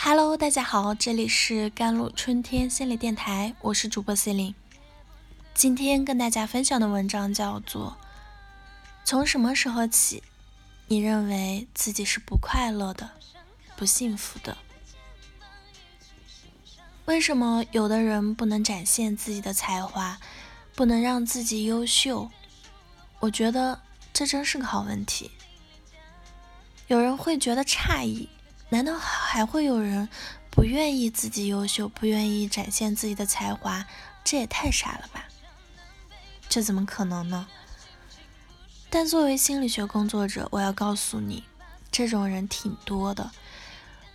Hello，大家好，这里是甘露春天心理电台，我是主播 C 琳。今天跟大家分享的文章叫做《从什么时候起，你认为自己是不快乐的、不幸福的？为什么有的人不能展现自己的才华，不能让自己优秀？我觉得这真是个好问题。有人会觉得诧异。难道还会有人不愿意自己优秀，不愿意展现自己的才华？这也太傻了吧！这怎么可能呢？但作为心理学工作者，我要告诉你，这种人挺多的。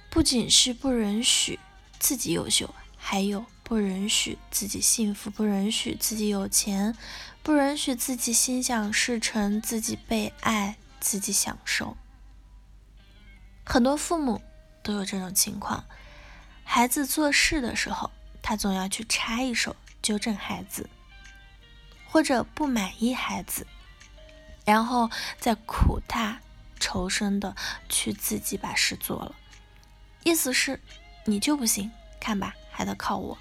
不仅是不允许自己优秀，还有不允许自己幸福，不允许自己有钱，不允许自己心想事成，自己被爱，自己享受。很多父母都有这种情况，孩子做事的时候，他总要去插一手纠正孩子，或者不满意孩子，然后再苦大仇深的去自己把事做了，意思是你就不行，看吧，还得靠我。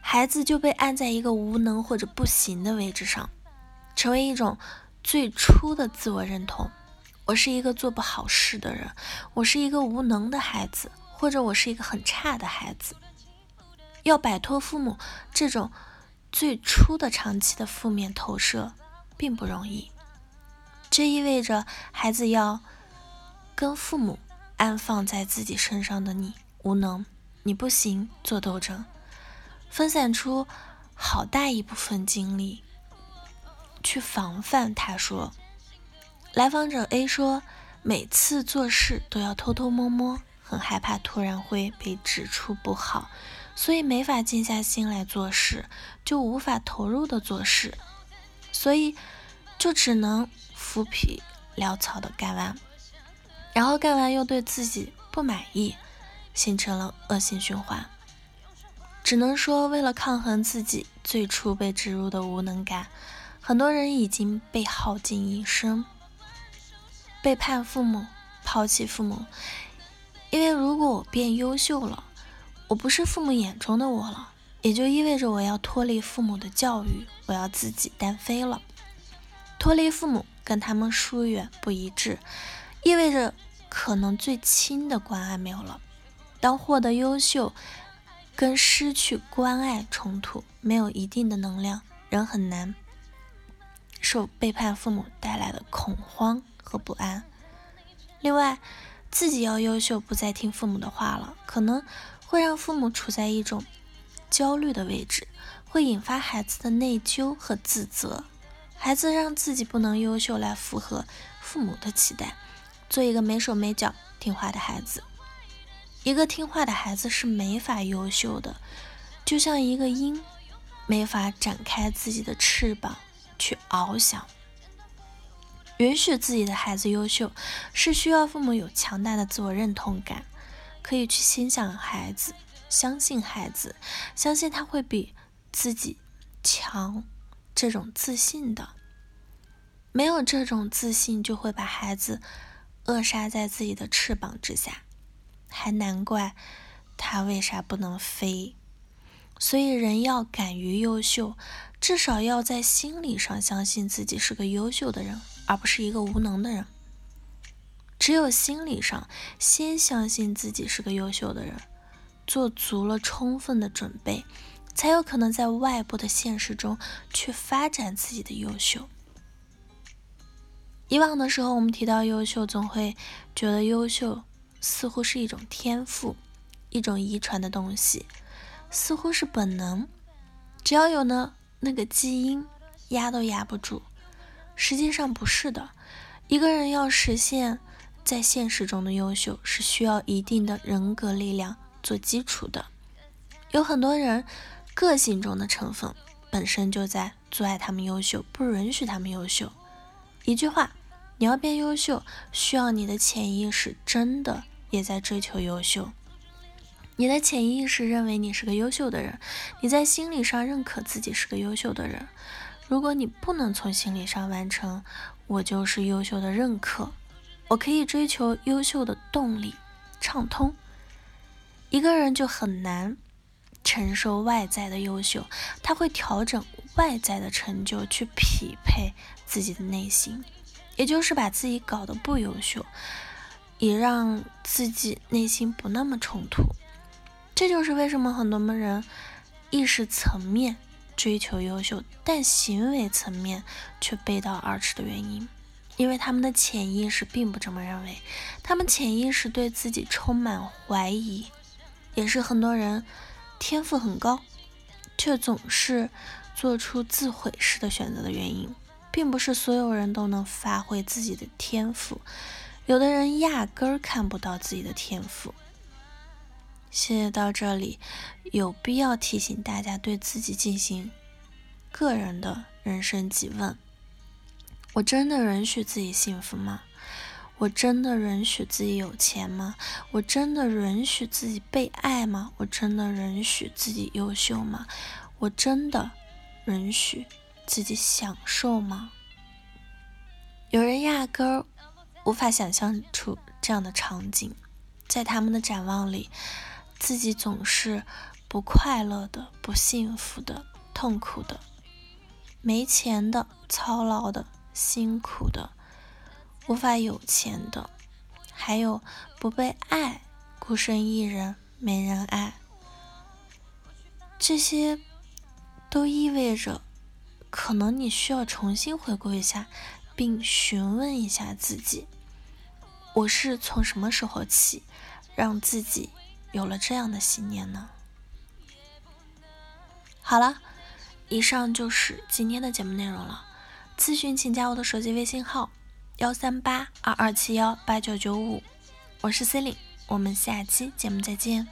孩子就被按在一个无能或者不行的位置上，成为一种最初的自我认同。我是一个做不好事的人，我是一个无能的孩子，或者我是一个很差的孩子。要摆脱父母这种最初的长期的负面投射，并不容易。这意味着孩子要跟父母安放在自己身上的你无能、你不行做斗争，分散出好大一部分精力去防范他说。来访者 A 说：“每次做事都要偷偷摸摸，很害怕突然会被指出不好，所以没法静下心来做事，就无法投入的做事，所以就只能浮皮潦草的干完，然后干完又对自己不满意，形成了恶性循环。只能说，为了抗衡自己最初被植入的无能感，很多人已经被耗尽一生。”背叛父母，抛弃父母，因为如果我变优秀了，我不是父母眼中的我了，也就意味着我要脱离父母的教育，我要自己单飞了。脱离父母，跟他们疏远不一致，意味着可能最亲的关爱没有了。当获得优秀跟失去关爱冲突，没有一定的能量，人很难受背叛父母带来的恐慌。和不安。另外，自己要优秀，不再听父母的话了，可能会让父母处在一种焦虑的位置，会引发孩子的内疚和自责。孩子让自己不能优秀来符合父母的期待，做一个没手没脚、听话的孩子。一个听话的孩子是没法优秀的，就像一个鹰，没法展开自己的翅膀去翱翔。允许自己的孩子优秀，是需要父母有强大的自我认同感，可以去欣赏孩子，相信孩子，相信他会比自己强，这种自信的。没有这种自信，就会把孩子扼杀在自己的翅膀之下，还难怪他为啥不能飞。所以，人要敢于优秀，至少要在心理上相信自己是个优秀的人。而不是一个无能的人。只有心理上先相信自己是个优秀的人，做足了充分的准备，才有可能在外部的现实中去发展自己的优秀。以往的时候，我们提到优秀，总会觉得优秀似乎是一种天赋，一种遗传的东西，似乎是本能，只要有呢那个基因，压都压不住。实际上不是的，一个人要实现在现实中的优秀，是需要一定的人格力量做基础的。有很多人个性中的成分本身就在阻碍他们优秀，不允许他们优秀。一句话，你要变优秀，需要你的潜意识真的也在追求优秀。你的潜意识认为你是个优秀的人，你在心理上认可自己是个优秀的人。如果你不能从心理上完成，我就是优秀的认可，我可以追求优秀的动力畅通，一个人就很难承受外在的优秀，他会调整外在的成就去匹配自己的内心，也就是把自己搞得不优秀，以让自己内心不那么冲突。这就是为什么很多人意识层面追求优秀，但行为层面却背道而驰的原因。因为他们的潜意识并不这么认为，他们潜意识对自己充满怀疑，也是很多人天赋很高，却总是做出自毁式的选择的原因。并不是所有人都能发挥自己的天赋，有的人压根儿看不到自己的天赋。谢谢到这里，有必要提醒大家对自己进行个人的人生几问。我真的允许自己幸福吗？我真的允许自己有钱吗？我真的允许自己被爱吗？我真的允许自己优秀吗？我真的允许自己享受吗？有人压根儿无法想象出这样的场景，在他们的展望里，自己总是不快乐的、不幸福的、痛苦的、没钱的、操劳的。辛苦的，无法有钱的，还有不被爱、孤身一人、没人爱，这些都意味着，可能你需要重新回顾一下，并询问一下自己：我是从什么时候起，让自己有了这样的信念呢？好了，以上就是今天的节目内容了。咨询请加我的手机微信号：幺三八二二七幺八九九五，我是 C e l i n e 我们下期节目再见。